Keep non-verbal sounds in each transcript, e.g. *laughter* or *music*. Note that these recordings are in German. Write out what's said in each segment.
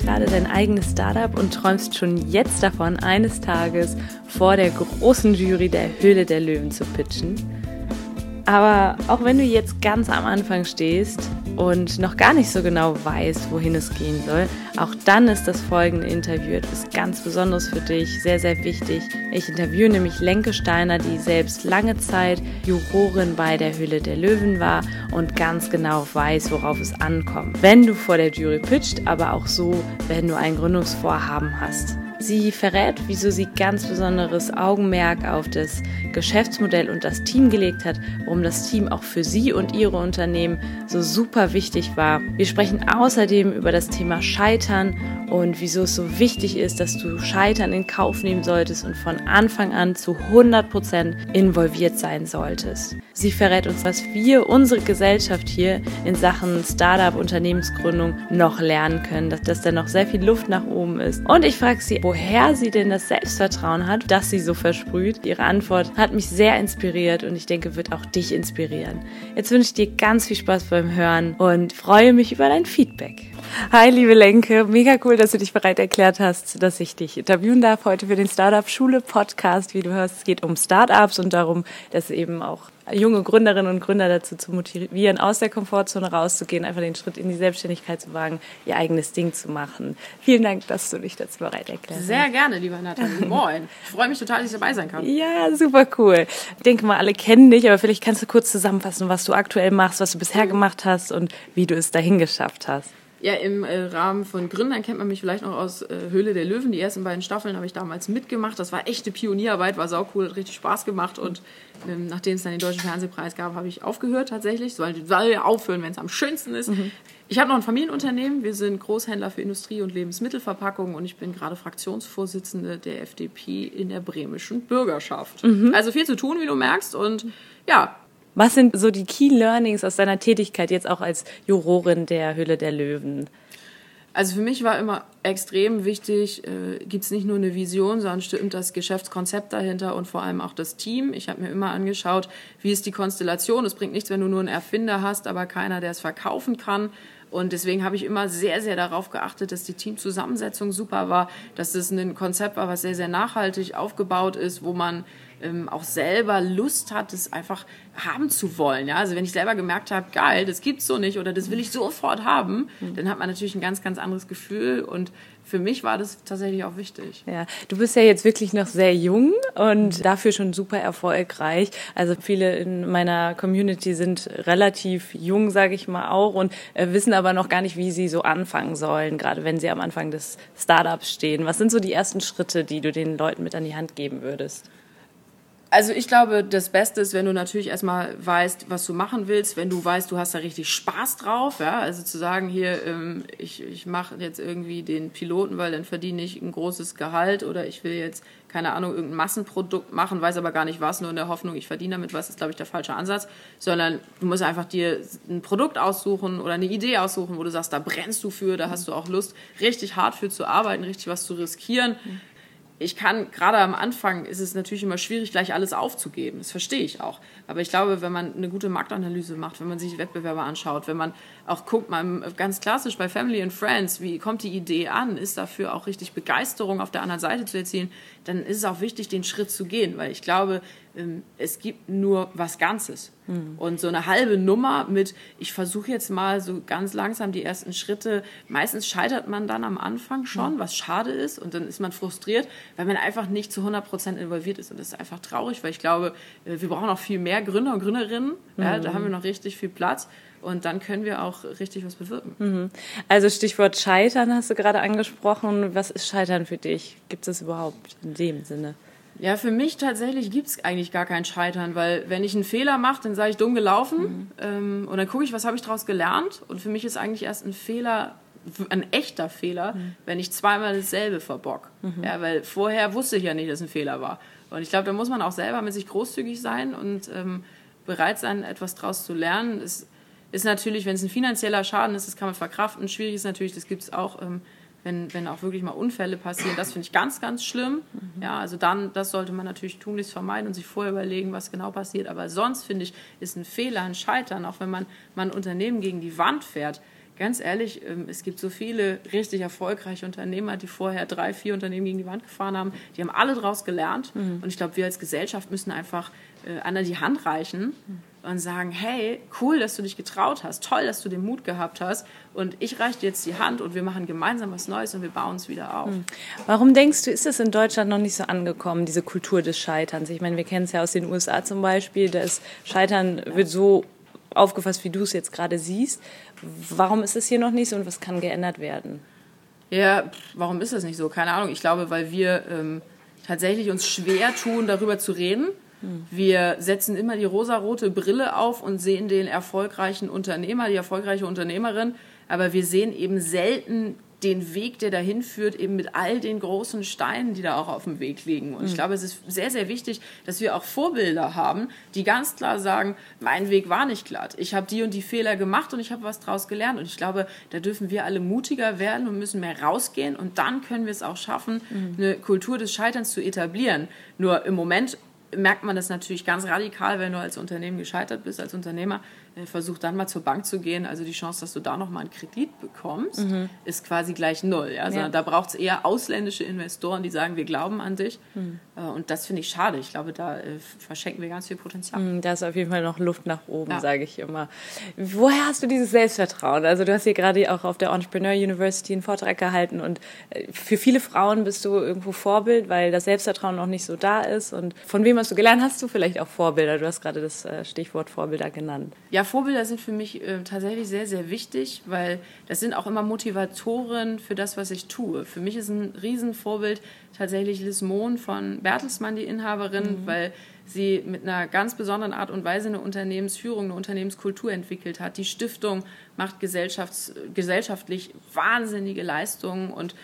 Gerade dein eigenes Startup und träumst schon jetzt davon, eines Tages vor der großen Jury der Höhle der Löwen zu pitchen. Aber auch wenn du jetzt ganz am Anfang stehst und noch gar nicht so genau weißt, wohin es gehen soll, auch dann ist das folgende Interview etwas ganz Besonderes für dich, sehr, sehr wichtig. Ich interviewe nämlich Lenke Steiner, die selbst lange Zeit Jurorin bei der Hülle der Löwen war und ganz genau weiß, worauf es ankommt. Wenn du vor der Jury pitcht, aber auch so, wenn du ein Gründungsvorhaben hast. Sie verrät, wieso sie ganz besonderes Augenmerk auf das Geschäftsmodell und das Team gelegt hat, warum das Team auch für sie und ihre Unternehmen so super wichtig war. Wir sprechen außerdem über das Thema Scheitern und wieso es so wichtig ist, dass du Scheitern in Kauf nehmen solltest und von Anfang an zu 100% involviert sein solltest. Sie verrät uns, was wir, unsere Gesellschaft hier in Sachen Startup, Unternehmensgründung noch lernen können, dass, da noch sehr viel Luft nach oben ist. Und ich frage sie, woher sie denn das Selbstvertrauen hat, dass sie so versprüht. Ihre Antwort hat mich sehr inspiriert und ich denke, wird auch dich inspirieren. Jetzt wünsche ich dir ganz viel Spaß beim Hören und freue mich über dein Feedback. Hi, liebe Lenke. Mega cool, dass du dich bereit erklärt hast, dass ich dich interviewen darf heute für den Startup Schule Podcast. Wie du hörst, es geht um Startups und darum, dass eben auch junge Gründerinnen und Gründer dazu zu motivieren, aus der Komfortzone rauszugehen, einfach den Schritt in die Selbstständigkeit zu wagen, ihr eigenes Ding zu machen. Vielen Dank, dass du dich dazu bereit erklärst. Sehr gerne, lieber Nathalie. *laughs* Moin. Ich freue mich total, dass ich dabei sein kann. Ja, super cool. Ich denke mal, alle kennen dich, aber vielleicht kannst du kurz zusammenfassen, was du aktuell machst, was du bisher gemacht hast und wie du es dahin geschafft hast. Ja, im äh, Rahmen von Gründern kennt man mich vielleicht noch aus äh, Höhle der Löwen. Die ersten beiden Staffeln habe ich damals mitgemacht. Das war echte Pionierarbeit, war saucool, hat richtig Spaß gemacht. Und ähm, nachdem es dann den Deutschen Fernsehpreis gab, habe ich aufgehört tatsächlich. Soll, soll ja aufhören, wenn es am schönsten ist. Mhm. Ich habe noch ein Familienunternehmen. Wir sind Großhändler für Industrie- und Lebensmittelverpackung und ich bin gerade Fraktionsvorsitzende der FDP in der bremischen Bürgerschaft. Mhm. Also viel zu tun, wie du merkst. Und ja, was sind so die Key Learnings aus deiner Tätigkeit jetzt auch als Jurorin der Hülle der Löwen? Also für mich war immer extrem wichtig, äh, gibt es nicht nur eine Vision, sondern stimmt das Geschäftskonzept dahinter und vor allem auch das Team. Ich habe mir immer angeschaut, wie ist die Konstellation. Es bringt nichts, wenn du nur einen Erfinder hast, aber keiner, der es verkaufen kann. Und deswegen habe ich immer sehr, sehr darauf geachtet, dass die Teamzusammensetzung super war, dass es ein Konzept war, was sehr, sehr nachhaltig aufgebaut ist, wo man ähm, auch selber Lust hat, es einfach haben zu wollen. Ja? Also wenn ich selber gemerkt habe, geil, das gibt's so nicht oder das will ich sofort haben, mhm. dann hat man natürlich ein ganz, ganz anderes Gefühl und für mich war das tatsächlich auch wichtig. Ja, du bist ja jetzt wirklich noch sehr jung und dafür schon super erfolgreich. Also viele in meiner Community sind relativ jung, sage ich mal auch, und äh, wissen aber noch gar nicht, wie sie so anfangen sollen, gerade wenn sie am Anfang des Startups stehen. Was sind so die ersten Schritte, die du den Leuten mit an die Hand geben würdest? Also ich glaube, das Beste ist, wenn du natürlich erstmal weißt, was du machen willst, wenn du weißt, du hast da richtig Spaß drauf, ja, also zu sagen, hier, ähm, ich, ich mache jetzt irgendwie den Piloten, weil dann verdiene ich ein großes Gehalt oder ich will jetzt, keine Ahnung, irgendein Massenprodukt machen, weiß aber gar nicht was, nur in der Hoffnung, ich verdiene damit was, ist, glaube ich, der falsche Ansatz, sondern du musst einfach dir ein Produkt aussuchen oder eine Idee aussuchen, wo du sagst, da brennst du für, da hast du auch Lust, richtig hart für zu arbeiten, richtig was zu riskieren. Mhm ich kann, gerade am Anfang ist es natürlich immer schwierig, gleich alles aufzugeben. Das verstehe ich auch. Aber ich glaube, wenn man eine gute Marktanalyse macht, wenn man sich Wettbewerber anschaut, wenn man auch guckt, mal ganz klassisch bei Family and Friends, wie kommt die Idee an, ist dafür auch richtig Begeisterung auf der anderen Seite zu erzielen, dann ist es auch wichtig, den Schritt zu gehen. Weil ich glaube, es gibt nur was Ganzes. Mhm. Und so eine halbe Nummer mit, ich versuche jetzt mal so ganz langsam die ersten Schritte, meistens scheitert man dann am Anfang schon, mhm. was schade ist, und dann ist man frustriert, weil man einfach nicht zu 100 Prozent involviert ist. Und das ist einfach traurig, weil ich glaube, äh, wir brauchen noch viel mehr Gründer und Gründerinnen. Mhm. Ja, da haben wir noch richtig viel Platz. Und dann können wir auch richtig was bewirken. Mhm. Also Stichwort Scheitern hast du gerade angesprochen. Was ist Scheitern für dich? Gibt es überhaupt in dem Sinne? Ja, für mich tatsächlich gibt es eigentlich gar kein Scheitern, weil wenn ich einen Fehler mache, dann sage ich dumm gelaufen mhm. ähm, und dann gucke ich, was habe ich daraus gelernt und für mich ist eigentlich erst ein Fehler ein echter Fehler, mhm. wenn ich zweimal dasselbe verbock. Mhm. Ja, weil vorher wusste ich ja nicht, dass es ein Fehler war. Und ich glaube, da muss man auch selber mit sich großzügig sein und ähm, bereit sein, etwas daraus zu lernen. Es ist natürlich, wenn es ein finanzieller Schaden ist, das kann man verkraften. Schwierig ist natürlich, das gibt es auch, ähm, wenn, wenn auch wirklich mal Unfälle passieren. Das finde ich ganz, ganz schlimm. Mhm. Ja, also dann, das sollte man natürlich tunlichst vermeiden und sich vorher überlegen, was genau passiert. Aber sonst finde ich, ist ein Fehler, ein Scheitern, auch wenn man, man ein Unternehmen gegen die Wand fährt. Ganz ehrlich, ähm, es gibt so viele richtig erfolgreiche Unternehmer, die vorher drei, vier Unternehmen gegen die Wand gefahren haben. Die haben alle daraus gelernt. Mhm. Und ich glaube, wir als Gesellschaft müssen einfach äh, anderen die Hand reichen. Mhm und sagen, hey, cool, dass du dich getraut hast, toll, dass du den Mut gehabt hast und ich reiche dir jetzt die Hand und wir machen gemeinsam was Neues und wir bauen es wieder auf. Hm. Warum denkst du, ist es in Deutschland noch nicht so angekommen, diese Kultur des Scheiterns? Ich meine, wir kennen es ja aus den USA zum Beispiel, das Scheitern wird so aufgefasst, wie du es jetzt gerade siehst. Warum ist es hier noch nicht so und was kann geändert werden? Ja, warum ist das nicht so? Keine Ahnung. Ich glaube, weil wir ähm, tatsächlich uns schwer tun, darüber zu reden wir setzen immer die rosarote Brille auf und sehen den erfolgreichen Unternehmer, die erfolgreiche Unternehmerin, aber wir sehen eben selten den Weg, der dahin führt, eben mit all den großen Steinen, die da auch auf dem Weg liegen. Und mhm. ich glaube, es ist sehr, sehr wichtig, dass wir auch Vorbilder haben, die ganz klar sagen, mein Weg war nicht glatt. Ich habe die und die Fehler gemacht und ich habe was daraus gelernt. Und ich glaube, da dürfen wir alle mutiger werden und müssen mehr rausgehen. Und dann können wir es auch schaffen, mhm. eine Kultur des Scheiterns zu etablieren. Nur im Moment merkt man das natürlich ganz radikal, wenn du als Unternehmen gescheitert bist, als Unternehmer. Äh, versuch dann mal zur Bank zu gehen. Also die Chance, dass du da nochmal einen Kredit bekommst, mhm. ist quasi gleich null. Also ja. Da braucht es eher ausländische Investoren, die sagen, wir glauben an dich. Mhm. Äh, und das finde ich schade. Ich glaube, da äh, verschenken wir ganz viel Potenzial. Mhm, da ist auf jeden Fall noch Luft nach oben, ja. sage ich immer. Woher hast du dieses Selbstvertrauen? Also du hast hier gerade auch auf der Entrepreneur University einen Vortrag gehalten und für viele Frauen bist du irgendwo Vorbild, weil das Selbstvertrauen noch nicht so da ist. Und von wem hast du gelernt? Hast du vielleicht auch Vorbilder? Du hast gerade das Stichwort Vorbilder genannt. Ja, Vorbilder sind für mich äh, tatsächlich sehr, sehr wichtig, weil das sind auch immer Motivatoren für das, was ich tue. Für mich ist ein Riesenvorbild tatsächlich Liz Mohn von Bertelsmann, die Inhaberin, mhm. weil sie mit einer ganz besonderen Art und Weise eine Unternehmensführung, eine Unternehmenskultur entwickelt hat. Die Stiftung macht gesellschaftlich wahnsinnige Leistungen und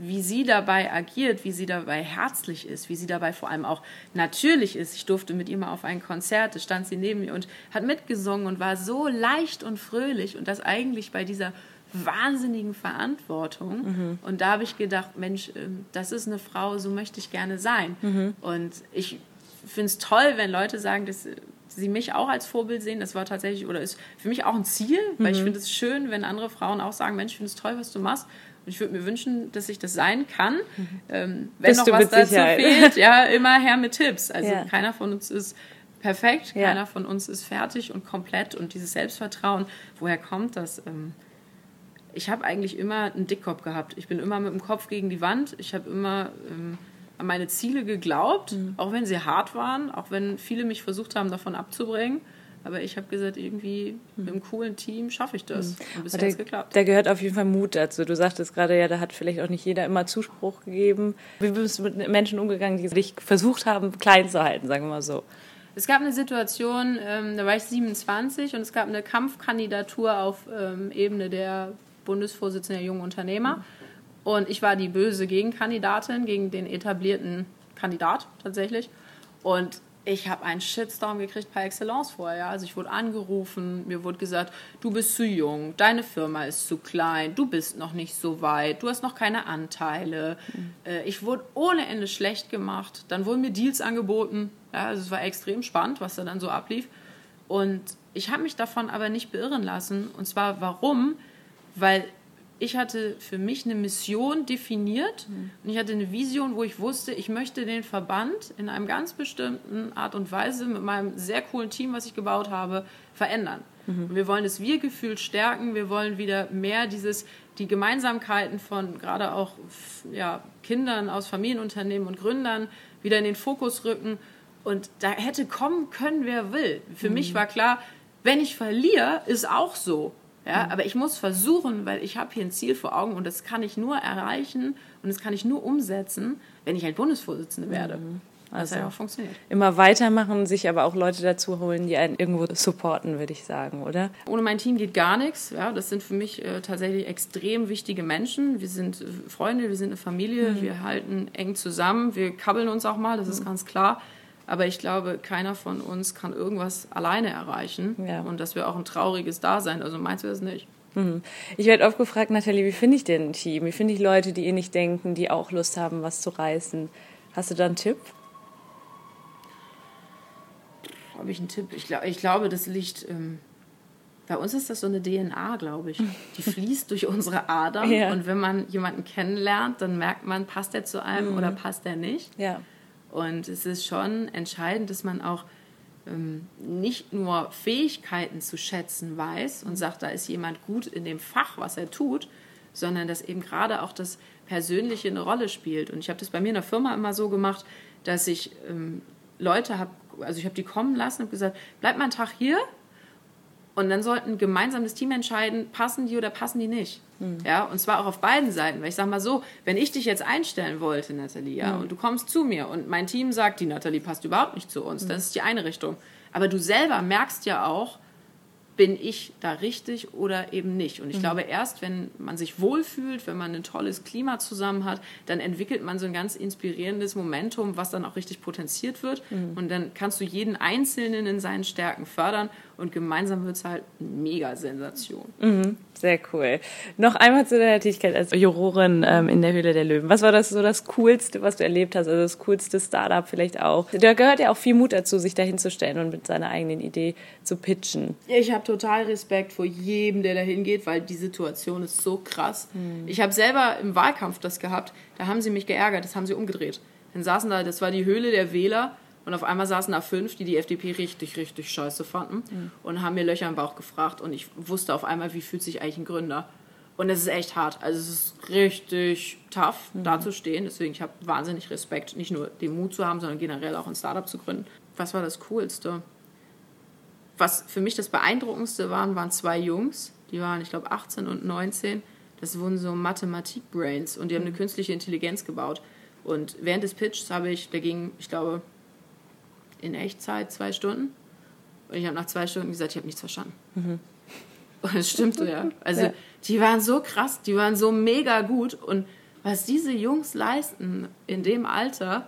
wie sie dabei agiert, wie sie dabei herzlich ist, wie sie dabei vor allem auch natürlich ist. Ich durfte mit ihr mal auf ein Konzert, da stand sie neben mir und hat mitgesungen und war so leicht und fröhlich und das eigentlich bei dieser wahnsinnigen Verantwortung. Mhm. Und da habe ich gedacht, Mensch, ähm, das ist eine Frau, so möchte ich gerne sein. Mhm. Und ich finde es toll, wenn Leute sagen, dass sie mich auch als Vorbild sehen. Das war tatsächlich oder ist für mich auch ein Ziel, weil mhm. ich finde es schön, wenn andere Frauen auch sagen, Mensch, ich finde es toll, was du machst. Ich würde mir wünschen, dass ich das sein kann. Mhm. Ähm, wenn Bist noch was dazu Sicherheit. fehlt, ja, immer her mit Tipps. Also ja. keiner von uns ist perfekt, ja. keiner von uns ist fertig und komplett. Und dieses Selbstvertrauen, woher kommt das? Ähm, ich habe eigentlich immer einen Dickkopf gehabt. Ich bin immer mit dem Kopf gegen die Wand. Ich habe immer ähm, an meine Ziele geglaubt, mhm. auch wenn sie hart waren, auch wenn viele mich versucht haben, davon abzubringen. Aber ich habe gesagt, irgendwie mit einem coolen Team schaffe ich das. Mhm. Und bisher hat es geklappt. Da gehört auf jeden Fall Mut dazu. Du sagtest gerade, ja, da hat vielleicht auch nicht jeder immer Zuspruch gegeben. Wie bist du mit Menschen umgegangen, die dich versucht haben, klein zu halten, sagen wir mal so? Es gab eine Situation, ähm, da war ich 27 und es gab eine Kampfkandidatur auf ähm, Ebene der Bundesvorsitzenden der jungen Unternehmer. Und ich war die böse Gegenkandidatin gegen den etablierten Kandidat tatsächlich. Und ich habe einen Shitstorm gekriegt par excellence vorher. Also ich wurde angerufen, mir wurde gesagt, du bist zu jung, deine Firma ist zu klein, du bist noch nicht so weit, du hast noch keine Anteile. Mhm. Ich wurde ohne Ende schlecht gemacht. Dann wurden mir Deals angeboten. Ja, also es war extrem spannend, was da dann so ablief. Und ich habe mich davon aber nicht beirren lassen. Und zwar warum? Weil ich hatte für mich eine Mission definiert mhm. und ich hatte eine Vision, wo ich wusste, ich möchte den Verband in einem ganz bestimmten Art und Weise mit meinem sehr coolen Team, was ich gebaut habe, verändern. Mhm. wir wollen das Wir-Gefühl stärken, wir wollen wieder mehr dieses, die Gemeinsamkeiten von gerade auch ja, Kindern aus Familienunternehmen und Gründern wieder in den Fokus rücken. Und da hätte kommen können, wer will. Für mhm. mich war klar, wenn ich verliere, ist auch so. Ja, aber ich muss versuchen, weil ich habe hier ein Ziel vor Augen und das kann ich nur erreichen und das kann ich nur umsetzen, wenn ich halt Bundesvorsitzende werde. Mhm. Also ja auch funktioniert. immer weitermachen, sich aber auch Leute dazu holen, die einen irgendwo supporten, würde ich sagen, oder? Ohne mein Team geht gar nichts. Ja, das sind für mich äh, tatsächlich extrem wichtige Menschen. Wir sind äh, Freunde, wir sind eine Familie, Mhm. wir halten eng zusammen, wir kabbeln uns auch mal, das Mhm. ist ganz klar. Aber ich glaube, keiner von uns kann irgendwas alleine erreichen. Ja. Und das wäre auch ein trauriges Dasein. Also meinst du das nicht? Mhm. Ich werde oft gefragt, Nathalie, wie finde ich denn ein Team? Wie finde ich Leute, die ähnlich denken, die auch Lust haben, was zu reißen? Hast du da einen Tipp? Habe ich einen Tipp? Ich, glaub, ich glaube, das liegt. Ähm, bei uns ist das so eine DNA, glaube ich. Die *laughs* fließt durch unsere Adern. Ja. Und wenn man jemanden kennenlernt, dann merkt man, passt er zu einem oder passt er nicht. Ja. Und es ist schon entscheidend, dass man auch ähm, nicht nur Fähigkeiten zu schätzen weiß und sagt, da ist jemand gut in dem Fach, was er tut, sondern dass eben gerade auch das Persönliche eine Rolle spielt. Und ich habe das bei mir in der Firma immer so gemacht, dass ich ähm, Leute habe, also ich habe die kommen lassen und gesagt, bleib mal einen Tag hier und dann sollten gemeinsam das Team entscheiden, passen die oder passen die nicht. Ja, und zwar auch auf beiden Seiten. Weil ich sag mal so, wenn ich dich jetzt einstellen wollte, Nathalie, ja, und du kommst zu mir und mein Team sagt, die Nathalie passt überhaupt nicht zu uns, das ist die eine Richtung. Aber du selber merkst ja auch, bin ich da richtig oder eben nicht. Und ich glaube, erst wenn man sich wohlfühlt, wenn man ein tolles Klima zusammen hat, dann entwickelt man so ein ganz inspirierendes Momentum, was dann auch richtig potenziert wird. Und dann kannst du jeden Einzelnen in seinen Stärken fördern und gemeinsam wird es halt eine Mega-Sensation. Mhm, sehr cool. Noch einmal zu deiner Tätigkeit als Jurorin ähm, in der Höhle der Löwen. Was war das so das Coolste, was du erlebt hast? Also das coolste Startup vielleicht auch? Da gehört ja auch viel Mut dazu, sich dahinzustellen und mit seiner eigenen Idee zu pitchen. Ich habe total Respekt vor jedem, der da hingeht, weil die Situation ist so krass. Ich habe selber im Wahlkampf das gehabt, da haben sie mich geärgert, das haben sie umgedreht. Dann saßen da, das war die Höhle der Wähler und auf einmal saßen da fünf, die die FDP richtig, richtig scheiße fanden und haben mir Löcher im Bauch gefragt und ich wusste auf einmal, wie fühlt sich eigentlich ein Gründer. Und es ist echt hart. Also es ist richtig tough, da zu stehen. Deswegen, ich habe wahnsinnig Respekt, nicht nur den Mut zu haben, sondern generell auch ein Startup zu gründen. Was war das Coolste? was für mich das Beeindruckendste waren, waren zwei Jungs, die waren, ich glaube, 18 und 19. Das wurden so Mathematik-Brains und die haben eine künstliche Intelligenz gebaut. Und während des Pitches habe ich, der ging, ich glaube, in Echtzeit zwei Stunden. Und ich habe nach zwei Stunden gesagt, ich habe nichts verstanden. Und es stimmte ja. Also Ja. die waren so krass, die waren so mega gut. Und was diese Jungs leisten in dem Alter,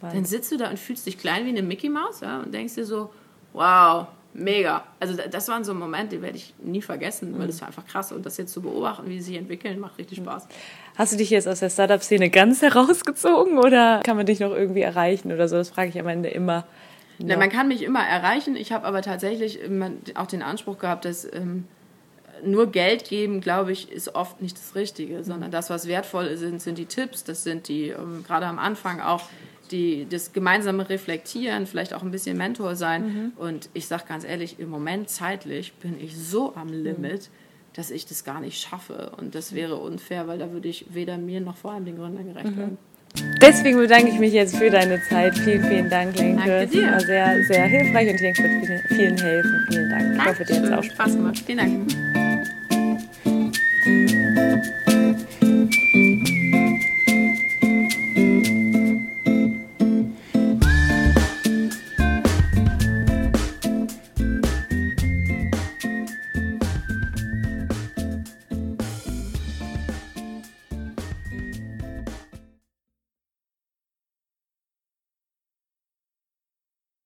dann sitzt du da und fühlst dich klein wie eine Mickey Maus ja, und denkst dir so, wow, mega. Also da- das waren so Momente, die werde ich nie vergessen, weil das war einfach krass. Und das jetzt zu beobachten, wie sie sich entwickeln, macht richtig Spaß. Hast du dich jetzt aus der Startup-Szene ganz herausgezogen oder kann man dich noch irgendwie erreichen oder so? Das frage ich am Ende immer. Na, man kann mich immer erreichen. Ich habe aber tatsächlich immer auch den Anspruch gehabt, dass ähm, nur Geld geben, glaube ich, ist oft nicht das Richtige, sondern das, was wertvoll ist, sind, sind die Tipps, das sind die, ähm, gerade am Anfang auch die, das gemeinsame Reflektieren, vielleicht auch ein bisschen Mentor sein. Und ich sage ganz ehrlich, im Moment zeitlich bin ich so am Limit, dass ich das gar nicht schaffe. Und das wäre unfair, weil da würde ich weder mir noch vor allem den Gründern gerecht werden. Deswegen bedanke ich mich jetzt für deine Zeit. Vielen, vielen Dank, Lenke. Danke Es dir. war sehr, sehr hilfreich und ich denke, es wird vielen helfen. Vielen Dank. Ich hoffe, dir hat es auch Spaß gemacht. Vielen Dank.